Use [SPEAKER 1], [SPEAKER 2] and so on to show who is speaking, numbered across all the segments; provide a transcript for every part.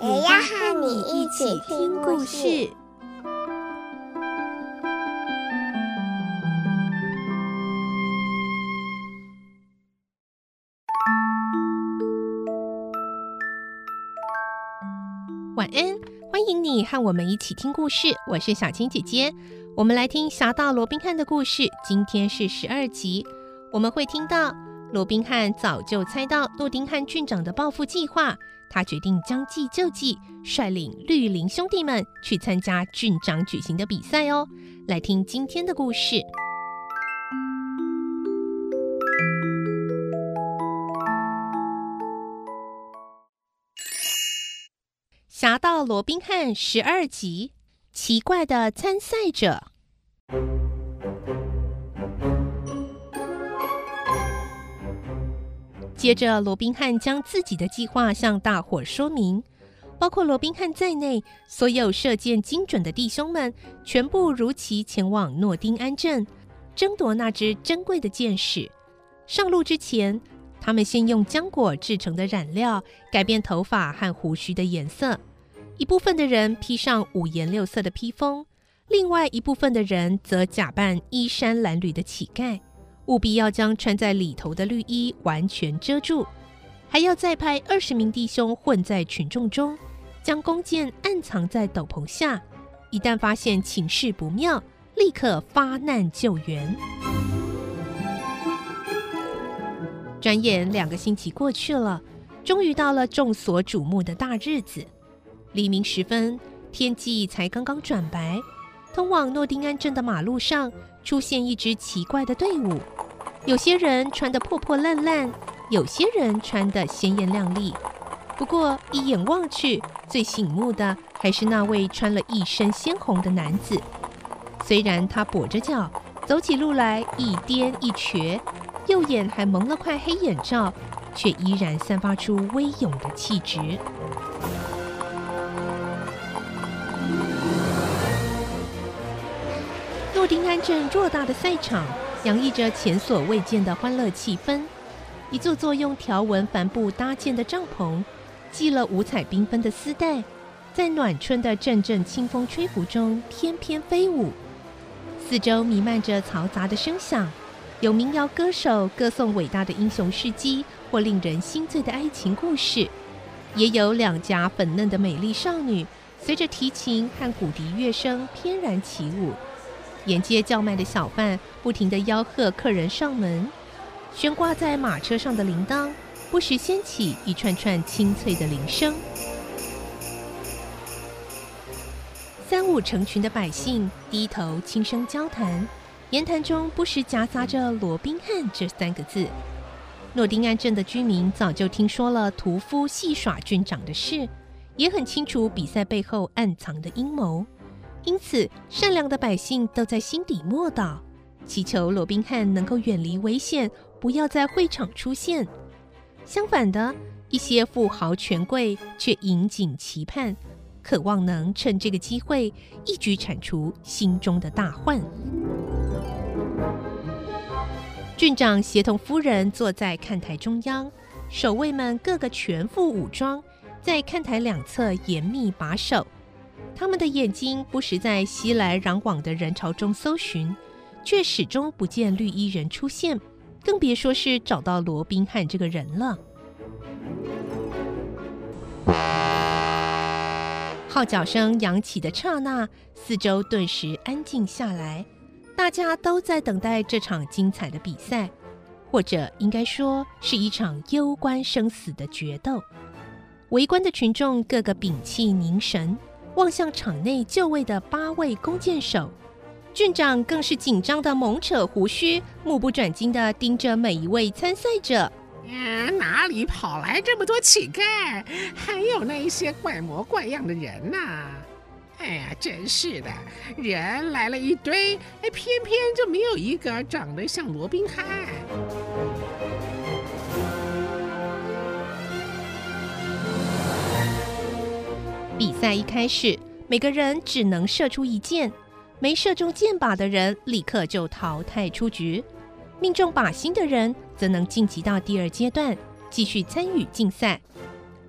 [SPEAKER 1] 也要和你一起听故事。
[SPEAKER 2] 晚安，欢迎你和我们一起听故事。我是小青姐姐，我们来听《侠盗罗宾汉》的故事。今天是十二集，我们会听到罗宾汉早就猜到诺丁汉郡长的报复计划，他决定将计就计，率领绿林兄弟们去参加郡长举行的比赛哦。来听今天的故事。《侠盗罗宾汉》十二集：奇怪的参赛者。接着，罗宾汉将自己的计划向大伙说明，包括罗宾汉在内，所有射箭精准的弟兄们全部如期前往诺丁安镇，争夺那支珍贵的箭矢。上路之前，他们先用浆果制成的染料改变头发和胡须的颜色。一部分的人披上五颜六色的披风，另外一部分的人则假扮衣衫褴褛的乞丐，务必要将穿在里头的绿衣完全遮住，还要再派二十名弟兄混在群众中，将弓箭暗藏在斗篷下，一旦发现情势不妙，立刻发难救援。转眼两个星期过去了，终于到了众所瞩目的大日子。黎明时分，天际才刚刚转白，通往诺丁安镇的马路上出现一支奇怪的队伍。有些人穿得破破烂烂，有些人穿得鲜艳亮丽。不过一眼望去，最醒目的还是那位穿了一身鲜红的男子。虽然他跛着脚，走起路来一颠一瘸，右眼还蒙了块黑眼罩，却依然散发出威勇的气质。丁安镇偌大的赛场，洋溢着前所未见的欢乐气氛。一座座用条纹帆布搭建的帐篷，系了五彩缤纷的丝带，在暖春的阵阵清风吹拂中翩翩飞舞。四周弥漫着嘈杂的声响，有民谣歌手歌颂伟大的英雄事迹或令人心醉的爱情故事，也有两颊粉嫩的美丽少女随着提琴和古笛乐声翩然起舞。沿街叫卖的小贩不停地吆喝客人上门，悬挂在马车上的铃铛不时掀起一串串清脆的铃声。三五成群的百姓低头轻声交谈，言谈中不时夹杂着“罗宾汉”这三个字。诺丁安镇的居民早就听说了屠夫戏耍郡长的事，也很清楚比赛背后暗藏的阴谋。因此，善良的百姓都在心底默祷，祈求罗宾汉能够远离危险，不要在会场出现。相反的，一些富豪权贵却引颈期盼，渴望能趁这个机会一举铲除心中的大患。郡长协同夫人坐在看台中央，守卫们个个全副武装，在看台两侧严密把守。他们的眼睛不时在熙来攘往的人潮中搜寻，却始终不见绿衣人出现，更别说是找到罗宾汉这个人了。号角声扬起的刹那，四周顿时安静下来，大家都在等待这场精彩的比赛，或者应该说是一场攸关生死的决斗。围观的群众个个屏气凝神。望向场内就位的八位弓箭手，郡长更是紧张的猛扯胡须，目不转睛的盯着每一位参赛者。
[SPEAKER 3] 嗯，哪里跑来这么多乞丐？还有那一些怪模怪样的人呢？哎呀，真是的，人来了一堆，哎，偏偏就没有一个长得像罗宾汉。
[SPEAKER 2] 比赛一开始，每个人只能射出一箭，没射中箭靶的人立刻就淘汰出局。命中靶心的人则能晋级到第二阶段，继续参与竞赛。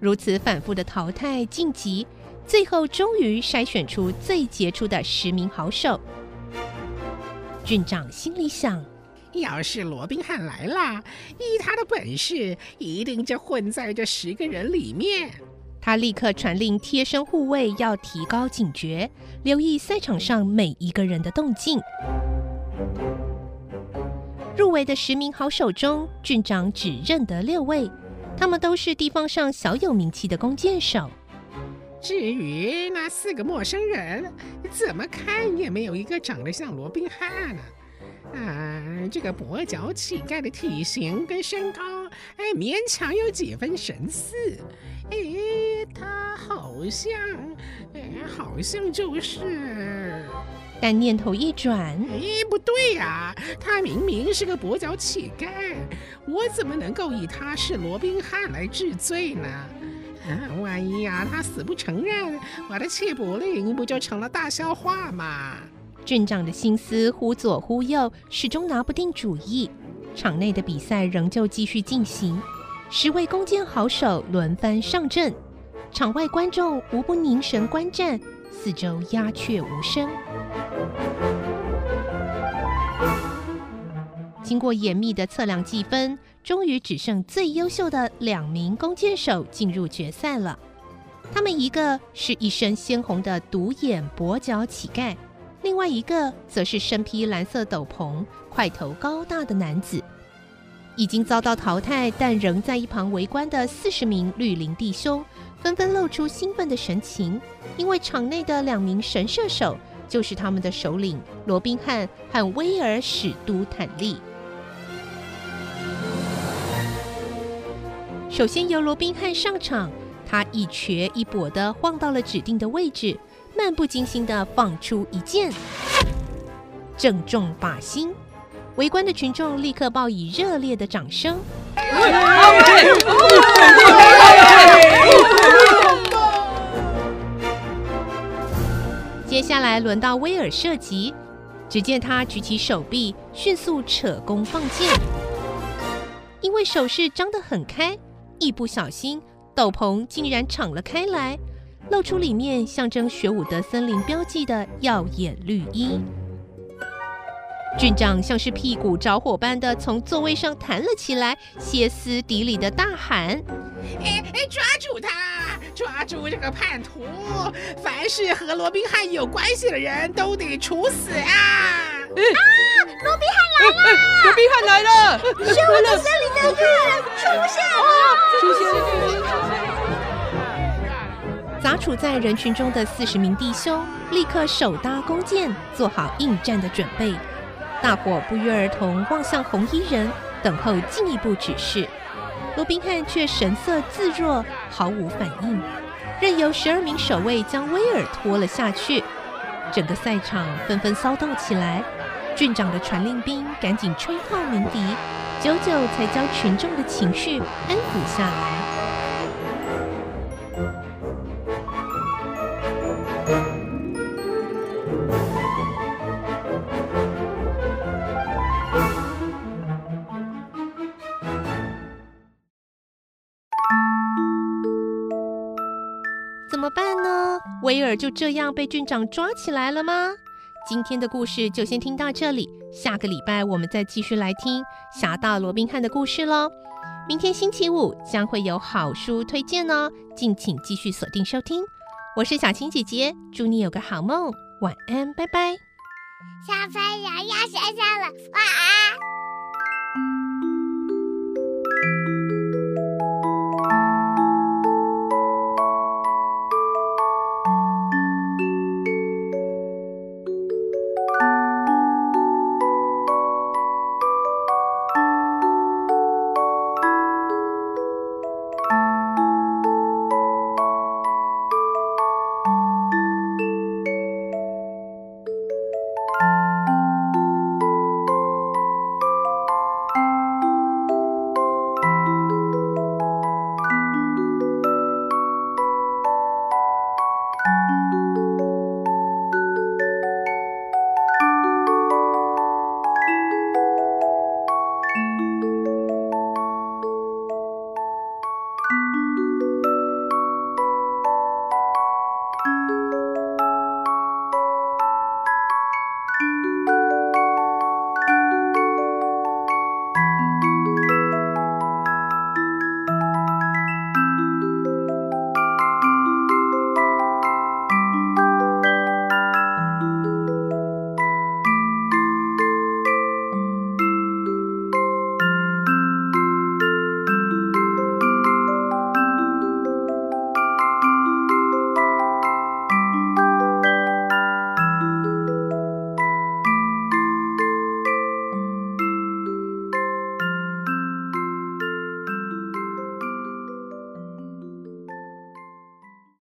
[SPEAKER 2] 如此反复的淘汰晋级，最后终于筛选出最杰出的十名好手。郡长心里想：
[SPEAKER 3] 要是罗宾汉来了，以他的本事，一定就混在这十个人里面。
[SPEAKER 2] 他立刻传令贴身护卫要提高警觉，留意赛场上每一个人的动静。入围的十名好手中，郡长只认得六位，他们都是地方上小有名气的弓箭手。
[SPEAKER 3] 至于那四个陌生人，怎么看也没有一个长得像罗宾汉呢。这个跛脚乞丐的体型跟身高，哎，勉强有几分神似。哎，他好像，哎，好像就是。
[SPEAKER 2] 但念头一转，
[SPEAKER 3] 哎，不对呀，他明明是个跛脚乞丐，我怎么能够以他是罗宾汉来治罪呢？啊，万一啊，他死不承认，我的缉捕令不就成了大笑话吗？
[SPEAKER 2] 郡长的心思忽左忽右，始终拿不定主意。场内的比赛仍旧继续进行，十位弓箭好手轮番上阵，场外观众无不凝神观战，四周鸦雀无声。经过严密的测量计分，终于只剩最优秀的两名弓箭手进入决赛了。他们一个是一身鲜红的独眼跛脚乞丐，另外一个则是身披蓝色斗篷、块头高大的男子。已经遭到淘汰但仍在一旁围观的四十名绿林弟兄，纷纷露出兴奋的神情，因为场内的两名神射手就是他们的首领罗宾汉和威尔史都坦利。首先由罗宾汉上场，他一瘸一跛的晃到了指定的位置，漫不经心的放出一箭，正中靶心。围观的群众立刻报以热烈的掌声。接下来轮到威尔射击，只见他举起手臂，迅速扯弓放箭，因为手势张得很开。一不小心，斗篷竟然敞了开来，露出里面象征雪伍德森林标记的耀眼绿衣。郡长像是屁股着火般的从座位上弹了起来，歇斯底里的大喊：“
[SPEAKER 3] 哎哎，抓住他！抓住这个叛徒！凡是和罗宾汉有关系的人都得处死啊！”
[SPEAKER 1] 啊！罗宾汉来了！
[SPEAKER 4] 罗宾汉来了！
[SPEAKER 1] 雪伍德森林的巨人出现了！
[SPEAKER 4] 出现了！
[SPEAKER 2] 处在人群中的四十名弟兄立刻手搭弓箭，做好应战的准备。大伙不约而同望向红衣人，等候进一步指示。罗宾汉却神色自若，毫无反应，任由十二名守卫将威尔拖了下去。整个赛场纷纷骚动起来。郡长的传令兵赶紧吹号鸣笛，久久才将群众的情绪安抚下来。怎么办呢？威尔就这样被郡长抓起来了吗？今天的故事就先听到这里，下个礼拜我们再继续来听《侠盗罗宾汉》的故事喽。明天星期五将会有好书推荐哦，敬请继续锁定收听。我是小青姐姐，祝你有个好梦，晚安，拜拜。
[SPEAKER 1] 小朋友要睡觉了，晚安。